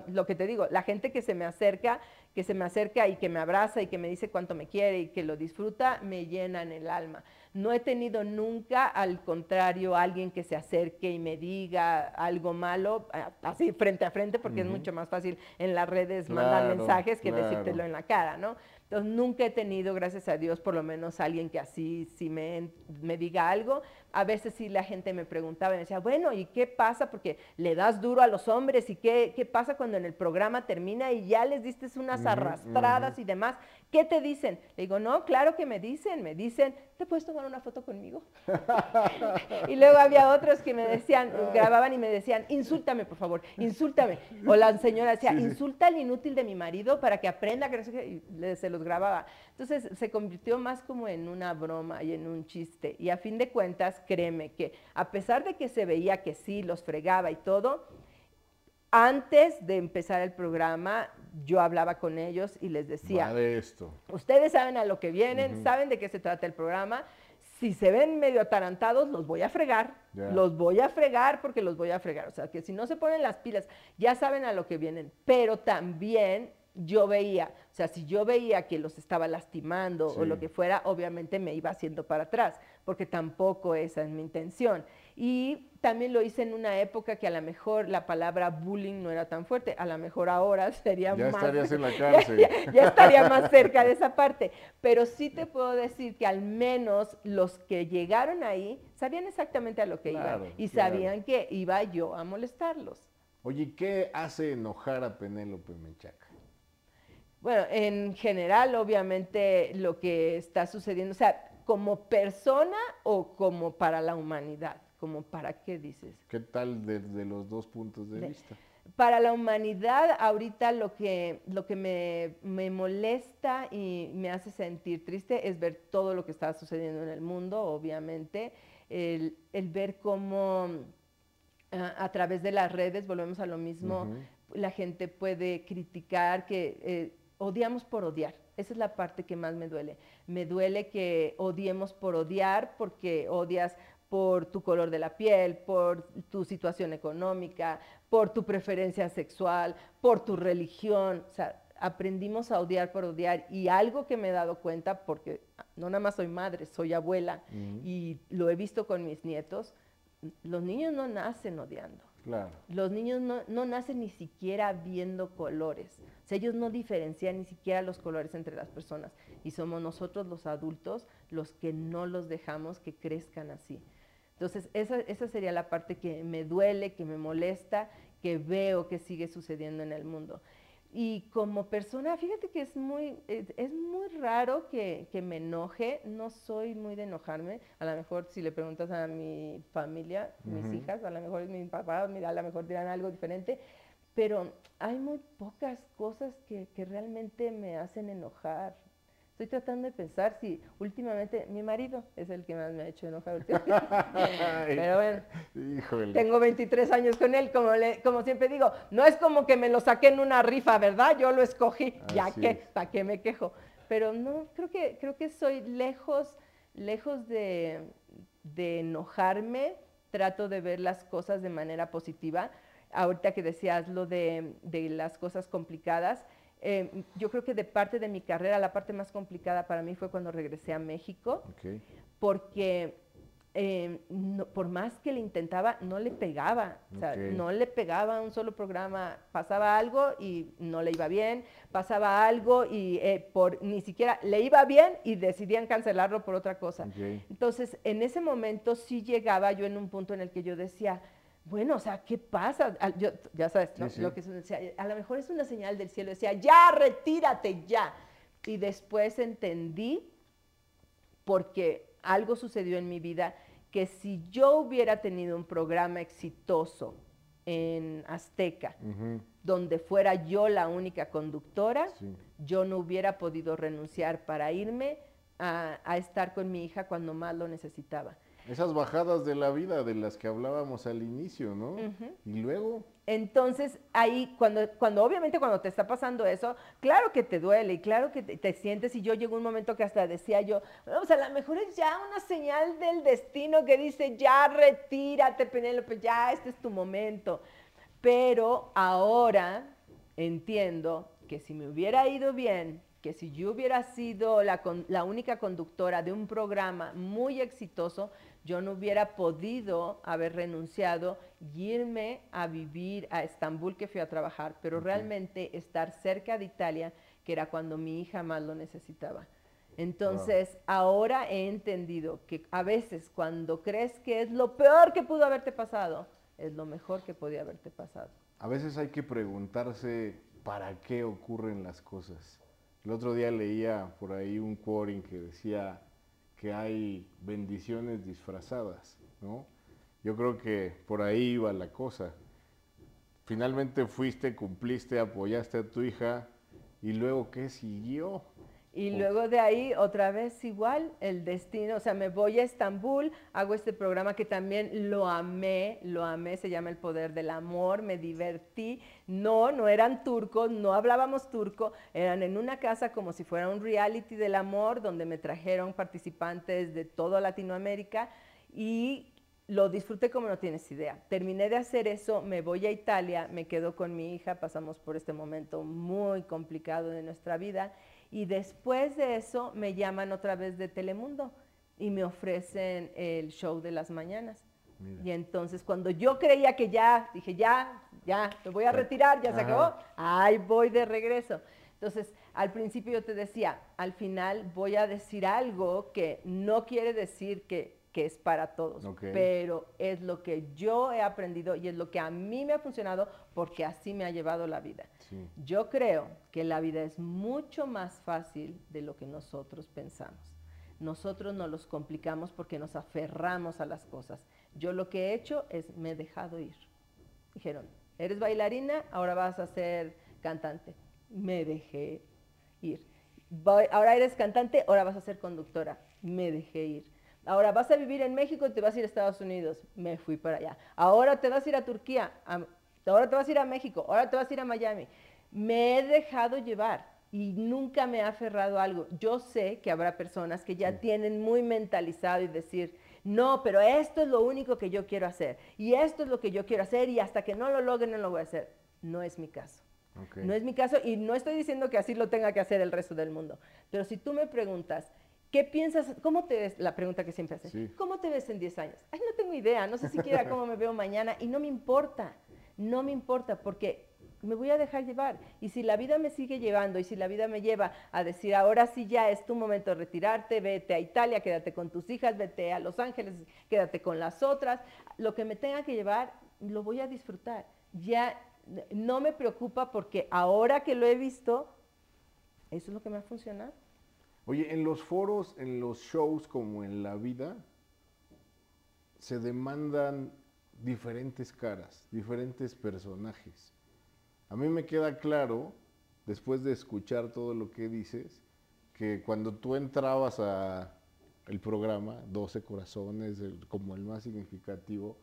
Speaker 1: lo que te digo, la gente que se me acerca, que se me acerca y que me abraza y que me dice cuánto me quiere y que lo disfruta, me llenan el alma. No he tenido nunca, al contrario, alguien que se acerque y me diga algo malo, así frente a frente, porque es mucho más fácil en las redes mandar mensajes que decírtelo en la cara, ¿no? Entonces, nunca he tenido, gracias a Dios, por lo menos alguien que así sí me, me diga algo. A veces sí la gente me preguntaba y me decía, bueno, ¿y qué pasa? Porque le das duro a los hombres y qué, qué pasa cuando en el programa termina y ya les diste unas arrastradas y demás. ¿Qué te dicen? Le digo, no, claro que me dicen, me dicen, ¿te puedes tomar una foto conmigo? y luego había otros que me decían, grababan y me decían, insúltame, por favor, insúltame. O la señora decía, insulta al inútil de mi marido para que aprenda que no sé qué, y se los grababa. Entonces se convirtió más como en una broma y en un chiste. Y a fin de cuentas, créeme que a pesar de que se veía que sí, los fregaba y todo, antes de empezar el programa, yo hablaba con ellos y les decía,
Speaker 2: esto.
Speaker 1: ustedes saben a lo que vienen, saben de qué se trata el programa. Si se ven medio atarantados, los voy a fregar, los voy a fregar porque los voy a fregar. O sea, que si no se ponen las pilas, ya saben a lo que vienen. Pero también yo veía, o sea, si yo veía que los estaba lastimando o lo que fuera, obviamente me iba haciendo para atrás, porque tampoco esa es mi intención. Y también lo hice en una época que a lo mejor la palabra bullying no era tan fuerte, a lo mejor ahora sería
Speaker 2: ya
Speaker 1: más...
Speaker 2: Estarías en la cárcel.
Speaker 1: ya, estaría más cerca de esa parte. Pero sí te puedo decir que al menos los que llegaron ahí sabían exactamente a lo que iban y sabían que iba yo a molestarlos.
Speaker 2: Oye, ¿qué hace enojar a Penélope Menchaca?
Speaker 1: Bueno, en general, obviamente, lo que está sucediendo, o sea, como persona o como para la humanidad como para qué dices.
Speaker 2: ¿Qué tal desde los dos puntos de, vista?
Speaker 1: Para la humanidad, ahorita lo que, lo que me, molesta y me hace sentir triste es ver todo lo que está sucediendo en el mundo, obviamente, el, ver cómo a, través de las redes, volvemos a lo mismo, la gente puede criticar que eh, odiamos por odiar. Esa es la parte que más me duele. Me duele que odiemos por odiar porque odias por tu color de la piel, por tu situación económica, por tu preferencia sexual, por tu religión. O sea, aprendimos a odiar por odiar y algo que me he dado cuenta, porque no nada más soy madre, soy abuela y lo he visto con mis nietos, los niños no nacen odiando.
Speaker 2: Claro.
Speaker 1: Los niños no, no, nacen ni siquiera viendo colores. O sea, ellos no diferencian ni siquiera los colores entre las personas. Y somos nosotros los adultos los que no los dejamos que crezcan así. Entonces, esa, esa sería la parte que me duele, que me molesta, que veo que sigue sucediendo en el mundo. Y como persona, fíjate que es muy, es, muy raro que, que, me enoje, no soy muy de enojarme, a lo mejor si le preguntas a mi familia, mis hijas, a lo mejor mi papá, mira, a lo mejor dirán algo diferente, pero hay muy pocas cosas que, que realmente me hacen enojar. Estoy tratando de pensar si últimamente mi marido es el que más me ha hecho enojar Pero bueno, tengo 23 años con él, como, como siempre digo, no es como que me lo saqué en una rifa, ¿verdad? Yo lo escogí, ya que, ¿para qué me quejo? Pero no, creo que, creo que soy lejos, lejos de, enojarme, trato de ver las cosas de manera positiva. Ahorita que decías lo de, de las cosas complicadas, eh, yo creo que de parte de mi carrera, la parte más complicada para mí fue cuando regresé a México, porque eh, por más que le intentaba, no le pegaba, o sea, no le pegaba un solo programa, pasaba algo y no le iba bien, pasaba algo y eh, por ni siquiera le iba bien y decidían cancelarlo por otra cosa. Entonces, en ese momento sí llegaba yo en un punto en el que yo decía, bueno, o sea, ¿qué pasa? ya sabes, Lo que decía, a lo mejor es una señal del cielo, decía, ya, retírate, ya. Y después entendí, porque algo sucedió en mi vida, que si yo hubiera tenido un programa exitoso en Azteca, donde fuera yo la única conductora, yo no hubiera podido renunciar para irme a estar con mi hija cuando más lo necesitaba.
Speaker 2: Esas bajadas de la vida de las que hablábamos al inicio, ¿no? Y luego...
Speaker 1: Entonces, ahí, cuando, cuando obviamente cuando te está pasando eso, claro que te duele y claro que te, sientes, y yo llegó un momento que hasta decía yo, o sea, a lo mejor es ya una señal del destino que dice, ya retírate, Penélope, ya este es tu momento. Pero ahora entiendo que si me hubiera ido bien, que si yo hubiera sido la, la, única conductora de un programa muy exitoso, yo no hubiera podido haber renunciado y irme a vivir a Estambul, que fui a trabajar, pero realmente estar cerca de Italia, que era cuando mi hija más lo necesitaba. Entonces, ahora he entendido que a veces cuando crees que es lo peor que pudo haberte pasado, es lo mejor que podía haberte pasado.
Speaker 2: A veces hay que preguntarse para qué ocurren las cosas. El otro día leía por ahí un quoting que decía que hay bendiciones disfrazadas, ¿no? Yo creo que por ahí iba la cosa. Finalmente fuiste, cumpliste, apoyaste a tu hija y luego ¿qué siguió?
Speaker 1: Y luego de ahí, otra vez igual, el destino, o sea, me voy a Estambul, hago este programa que también lo amé, lo amé, se llama El Poder del Amor, me divertí. No, no eran turcos, no hablábamos turco, eran en una casa como si fuera un reality del amor, donde me trajeron participantes de toda Latinoamérica y lo disfruté como no tienes idea. Terminé de hacer eso, me voy a Italia, me quedo con mi hija, pasamos por este momento muy complicado de nuestra vida y después de eso me llaman otra vez de Telemundo y me ofrecen el show de las mañanas. Y entonces cuando yo creía que ya, dije ya, ya, me voy a retirar, ya se acabó, ahí voy de regreso. Entonces, al principio yo te decía, al final voy a decir algo que no quiere decir que que es para todos, pero es lo que yo he aprendido y es lo que a mí me ha funcionado porque así me ha llevado la vida. Yo creo que la vida es mucho más fácil de lo que nosotros pensamos. Nosotros nos los complicamos porque nos aferramos a las cosas. Yo lo que he hecho es me he dejado ir. Dijeron, eres bailarina, ahora vas a ser cantante. Me dejé ir. Ahora eres cantante, ahora vas a ser conductora. Me dejé ir Ahora vas a vivir en México y te vas a ir a Estados Unidos. Me fui para allá. Ahora te vas a ir a Turquía. ahora te vas a ir a México. Ahora te vas a ir a Miami. Me he dejado llevar y nunca me ha aferrado a algo. Yo sé que habrá personas que ya tienen muy mentalizado y decir, no, pero esto es lo único que yo quiero hacer. Y esto es lo que yo quiero hacer y hasta que no lo logre no lo voy a hacer. No es mi caso. No es mi caso y no estoy diciendo que así lo tenga que hacer el resto del mundo. Pero si tú me preguntas, ¿Qué piensas? ¿Cómo te ves? La pregunta que siempre haces. ¿Cómo te ves en 10 años? Ay, no tengo idea, no sé siquiera cómo me veo mañana y no me importa, no me importa porque me voy a dejar llevar. Y si la vida me sigue llevando y si la vida me lleva a decir, ahora sí ya es tu momento de retirarte, vete a Italia, quédate con tus hijas, vete a Los Ángeles, quédate con las otras, lo que me tenga que llevar, lo voy a disfrutar. Ya no me preocupa porque ahora que lo he visto, eso es lo que me ha funcionado.
Speaker 2: Oye, en los foros, en los shows como en la vida, se demandan diferentes caras, diferentes personajes. A mí me queda claro, después de escuchar todo lo que dices, que cuando tú entrabas a el programa, 12 corazones, como el más significativo,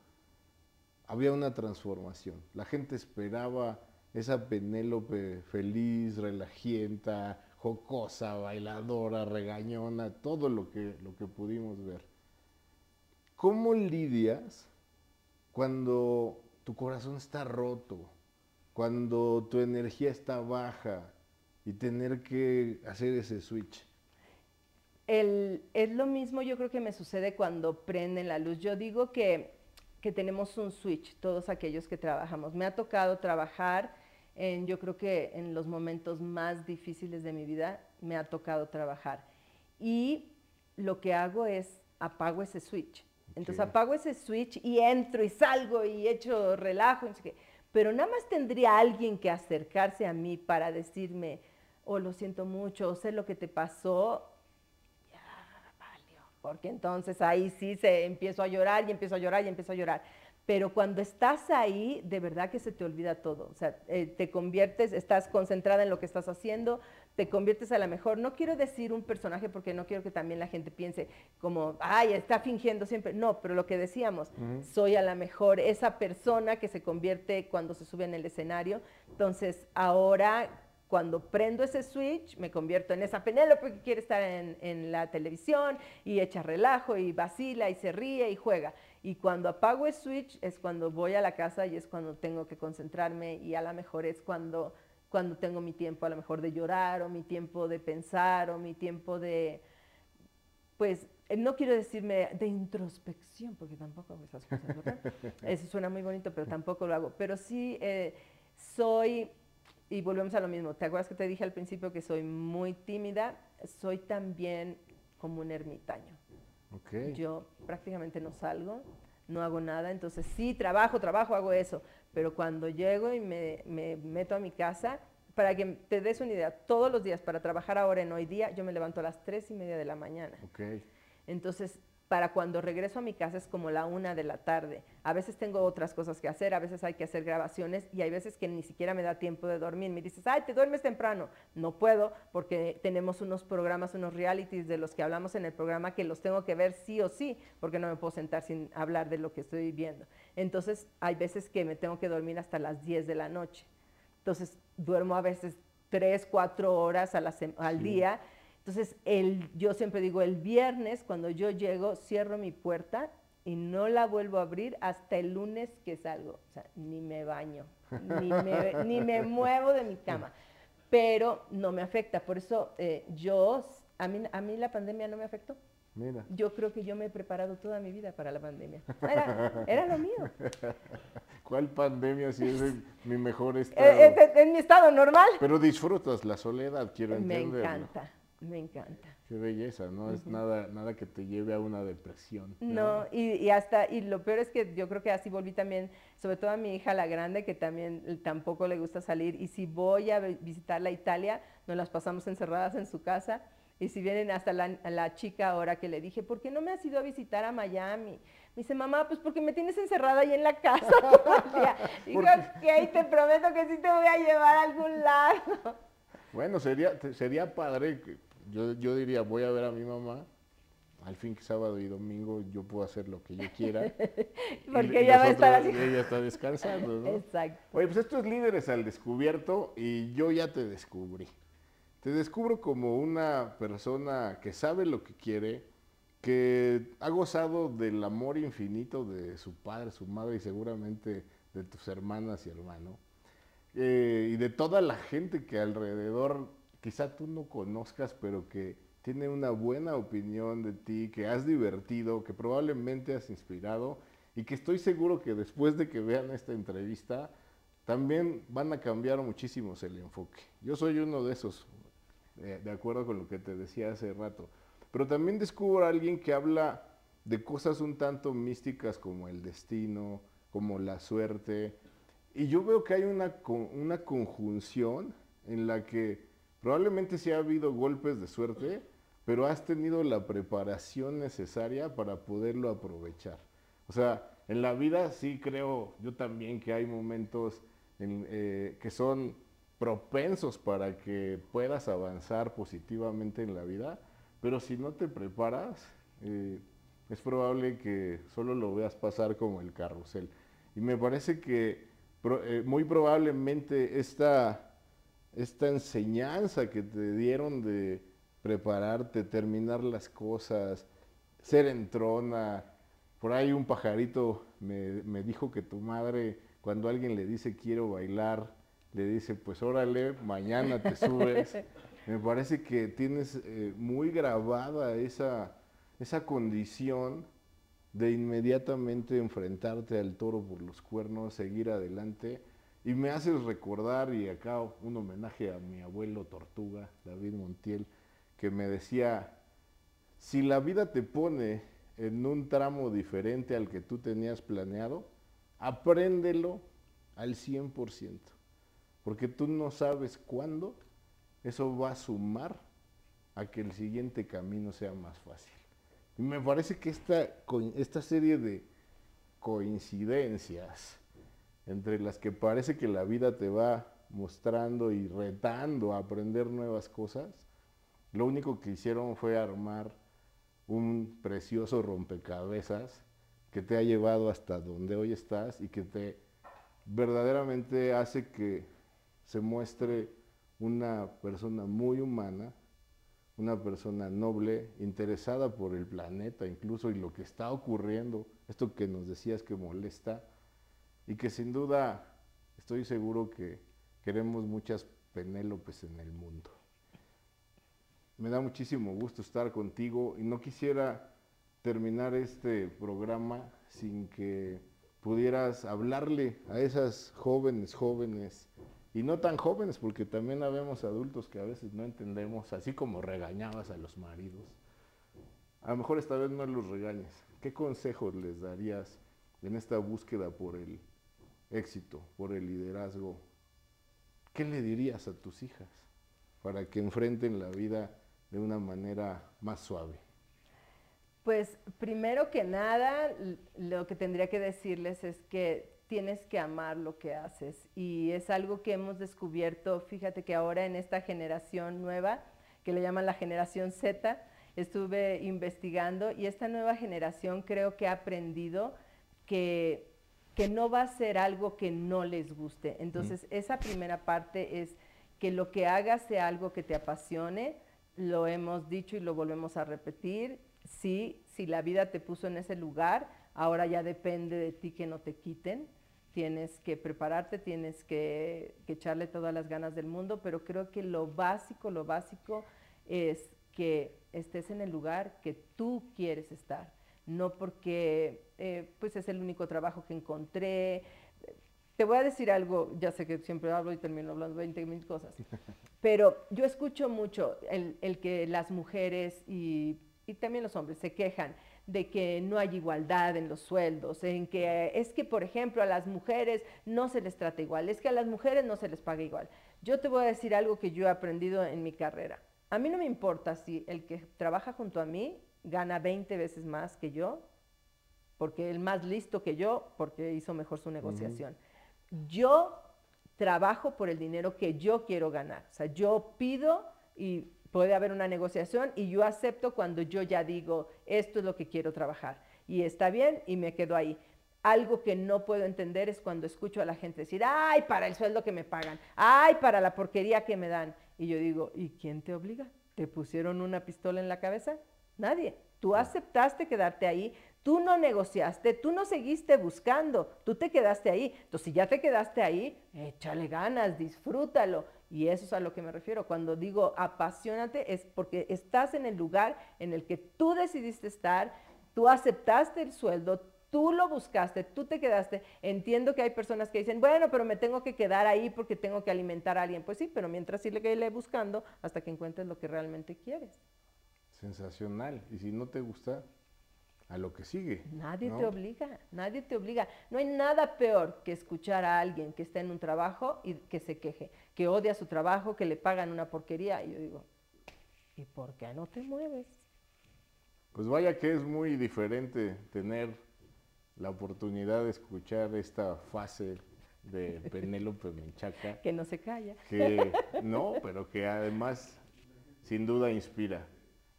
Speaker 2: había una transformación. La gente esperaba esa Penélope feliz, relajienta, jocosa, bailadora, regañona, todo lo que, lo que pudimos ver. ¿Cómo lidias cuando tu corazón está roto, cuando tu energía está baja y tener que hacer ese switch?
Speaker 1: es lo mismo yo creo que me sucede cuando prenden la luz. Yo digo que, que tenemos un switch, todos aquellos que trabajamos. Me ha tocado trabajar yo creo que en los momentos más difíciles de mi vida me ha tocado trabajar. Y lo que hago es apago ese switch. Entonces apago ese switch y entro y salgo y echo relajo. Pero nada más tendría alguien que acercarse a mí para decirme, oh, lo siento mucho, o sé lo que te pasó. Ya, valió. Porque entonces ahí sí se empiezo a llorar y empiezo a llorar y empiezo a llorar. Pero cuando estás ahí, de verdad que se te olvida todo. O sea, eh, te conviertes, estás concentrada en lo que estás haciendo, te conviertes a la mejor. No quiero decir un personaje porque no quiero que también la gente piense como, ay, está fingiendo siempre. No, pero lo que decíamos, soy a la mejor esa persona que se convierte cuando se sube en el escenario. Entonces, ahora cuando prendo ese switch, me convierto en esa Penélope que quiere estar en, en, la televisión y echa relajo y vacila y se ríe y juega. Y cuando apago el switch es cuando voy a la casa y es cuando tengo que concentrarme y a lo mejor es cuando, cuando tengo mi tiempo a lo mejor de llorar o mi tiempo de pensar o mi tiempo de, pues, eh, no quiero decirme de introspección, porque tampoco hago esas cosas, ¿verdad? Eso suena muy bonito, pero tampoco lo hago. Pero sí eh, soy, y volvemos a lo mismo, ¿te acuerdas que te dije al principio que soy muy tímida? Soy también como un ermitaño. Yo prácticamente no salgo, no hago nada, entonces sí, trabajo, trabajo, hago eso, pero cuando llego y me, meto a mi casa, para que te des una idea, todos los días para trabajar ahora en hoy día, yo me levanto a las tres y media de la mañana. Entonces, para cuando regreso a mi casa es como la una de la tarde. A veces tengo otras cosas que hacer, a veces hay que hacer grabaciones y hay veces que ni siquiera me da tiempo de dormir. Me dices, ay, te duermes temprano. No puedo porque tenemos unos programas, unos realities de los que hablamos en el programa que los tengo que ver sí o sí, porque no me puedo sentar sin hablar de lo que estoy viendo. Entonces, hay veces que me tengo que dormir hasta las 10 de la noche. Entonces, duermo a veces 3, 4 horas al día entonces, el, yo siempre digo, el viernes cuando yo llego, cierro mi puerta y no la vuelvo a abrir hasta el lunes que salgo. O sea, ni me baño, ni me, ni me muevo de mi cama. Pero no me afecta. Por eso eh, yo, a mí, a mí la pandemia no me afectó. Mira. Yo creo que yo me he preparado toda mi vida para la pandemia. Era, era lo mío.
Speaker 2: ¿Cuál pandemia si es mi mejor eh,
Speaker 1: estado? en mi estado normal.
Speaker 2: Pero disfrutas la soledad, quiero entender.
Speaker 1: Me encanta. Me encanta.
Speaker 2: Qué belleza, no es nada, nada que te lleve a una depresión.
Speaker 1: No, y, hasta, y lo peor es que yo creo que así volví también, sobre todo a mi hija la grande, que también tampoco le gusta salir, y si voy a visitar la Italia, nos las pasamos encerradas en su casa, y si vienen hasta la, la chica ahora que le dije, ¿por qué no me has ido a visitar a Miami? Me dice, mamá, pues porque me tienes encerrada ahí en la casa. Digo, ok, te prometo que sí te voy a llevar a algún lado.
Speaker 2: Bueno, sería, sería padre que yo, diría, voy a ver a mi mamá, al fin que sábado y domingo yo puedo hacer lo que yo quiera.
Speaker 1: Porque ella va a estar así.
Speaker 2: Ella está descansando, ¿no?
Speaker 1: Exacto.
Speaker 2: Oye, pues estos líderes al descubierto y yo ya te descubrí. Te descubro como una persona que sabe lo que quiere, que ha gozado del amor infinito de su padre, su madre y seguramente de tus hermanas y hermanos. Eh, y de toda la gente que alrededor quizá tú no conozcas, pero que tiene una buena opinión de ti, que has divertido, que probablemente has inspirado y que estoy seguro que después de que vean esta entrevista también van a cambiar muchísimo el enfoque. Yo soy uno de esos, eh, de acuerdo con lo que te decía hace rato. Pero también descubro a alguien que habla de cosas un tanto místicas como el destino, como la suerte. Y yo veo que hay una, una conjunción en la que Probablemente sí ha habido golpes de suerte, pero has tenido la preparación necesaria para poderlo aprovechar. O sea, en la vida sí creo yo también que hay momentos eh, que son propensos para que puedas avanzar positivamente en la vida, pero si no te preparas, eh, es probable que solo lo veas pasar como el carrusel. Y me parece que eh, muy probablemente esta esta enseñanza que te dieron de prepararte, terminar las cosas, ser entrona. Por ahí un pajarito me, dijo que tu madre, cuando alguien le dice quiero bailar, le dice pues órale, mañana te subes. me parece que tienes eh, muy grabada esa, esa condición de inmediatamente enfrentarte al toro por los cuernos, seguir adelante y me haces recordar, y acá un homenaje a mi abuelo Tortuga, David Montiel, que me decía, si la vida te pone en un tramo diferente al que tú tenías planeado, apréndelo al 100%, porque tú no sabes cuándo eso va a sumar a que el siguiente camino sea más fácil. Y me parece que esta, esta serie de coincidencias, entre las que parece que la vida te va mostrando y retando a aprender nuevas cosas, lo único que hicieron fue armar un precioso rompecabezas que te ha llevado hasta donde hoy estás y que te verdaderamente hace que se muestre una persona muy humana, una persona noble, interesada por el planeta incluso y lo que está ocurriendo, esto que nos decías que molesta, y que sin duda estoy seguro que queremos muchas Penélopes en el mundo. Me da muchísimo gusto estar contigo y no quisiera terminar este programa sin que pudieras hablarle a esas jóvenes, jóvenes y no tan jóvenes, porque también habemos adultos que a veces no entendemos, así como regañabas a los maridos. A lo mejor esta vez no los regañes. ¿Qué consejos les darías en esta búsqueda por el éxito, por el liderazgo? ¿Qué le dirías a tus hijas para que enfrenten la vida de una manera más suave?
Speaker 1: Pues primero que nada, lo que tendría que decirles es que tienes que amar lo que haces y es algo que hemos descubierto, fíjate que ahora en esta generación nueva, que le llaman la generación Z, estuve investigando y esta nueva generación creo que ha aprendido que, que no va a ser algo que no les guste. Entonces, esa primera parte es que lo que hagas sea algo que te apasione, lo hemos dicho y lo volvemos a repetir, sí, si la vida te puso en ese lugar, ahora ya depende de ti que no te quiten. Tienes que prepararte, tienes que, echarle todas las ganas del mundo, pero creo que lo básico, lo básico es que estés en el lugar que tú quieres estar, no porque eh, pues es el único trabajo que encontré. Te voy a decir algo, ya sé que siempre hablo y termino hablando 20 mil cosas, pero yo escucho mucho el, el que las mujeres y y también los hombres se quejan de que no hay igualdad en los sueldos, en que es que, por ejemplo, a las mujeres no se les trata igual, es que a las mujeres no se les paga igual. Yo te voy a decir algo que yo he aprendido en mi carrera. A mí no me importa si el que trabaja junto a mí gana 20 veces más que yo, porque el más listo que yo, porque hizo mejor su negociación. Yo trabajo por el dinero que yo quiero ganar. O sea, yo pido y puede haber una negociación y yo acepto cuando yo ya digo, esto es lo que quiero trabajar. Y está bien y me quedo ahí. Algo que no puedo entender es cuando escucho a la gente decir, ay, para el sueldo que me pagan, ay, para la porquería que me dan. Y yo digo, ¿y quién te obliga? ¿Te pusieron una pistola en la cabeza? Nadie. Tú aceptaste quedarte ahí, tú no negociaste, tú no seguiste buscando, tú te quedaste ahí. Entonces, si ya te quedaste ahí, échale ganas, disfrútalo. Y eso es a lo que me refiero. Cuando digo apasionate es porque estás en el lugar en el que tú decidiste estar, tú aceptaste el sueldo, tú lo buscaste, tú te quedaste. Entiendo que hay personas que dicen, bueno, pero me tengo que quedar ahí porque tengo que alimentar a alguien. Pues sí, pero mientras sí le buscando hasta que encuentres lo que realmente quieres.
Speaker 2: Sensacional. Y si no te gusta, a lo que sigue.
Speaker 1: Nadie te obliga, nadie te obliga. No hay nada peor que escuchar a alguien que está en un trabajo y que se queje, que odia su trabajo, que le pagan una porquería. Y yo digo, ¿y por qué no te mueves?
Speaker 2: Pues vaya que es muy diferente tener la oportunidad de escuchar esta fase de Penélope Menchaca.
Speaker 1: que no se calla.
Speaker 2: Que no, pero que además sin duda inspira.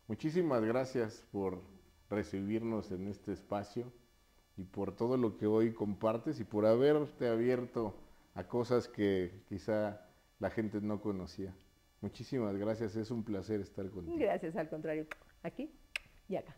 Speaker 2: Muchísimas gracias por recibirnos en este espacio y por todo lo que hoy compartes y por haberte abierto a cosas que quizá la gente no conocía. Muchísimas gracias, es un placer estar contigo.
Speaker 1: Gracias, al contrario, aquí y acá.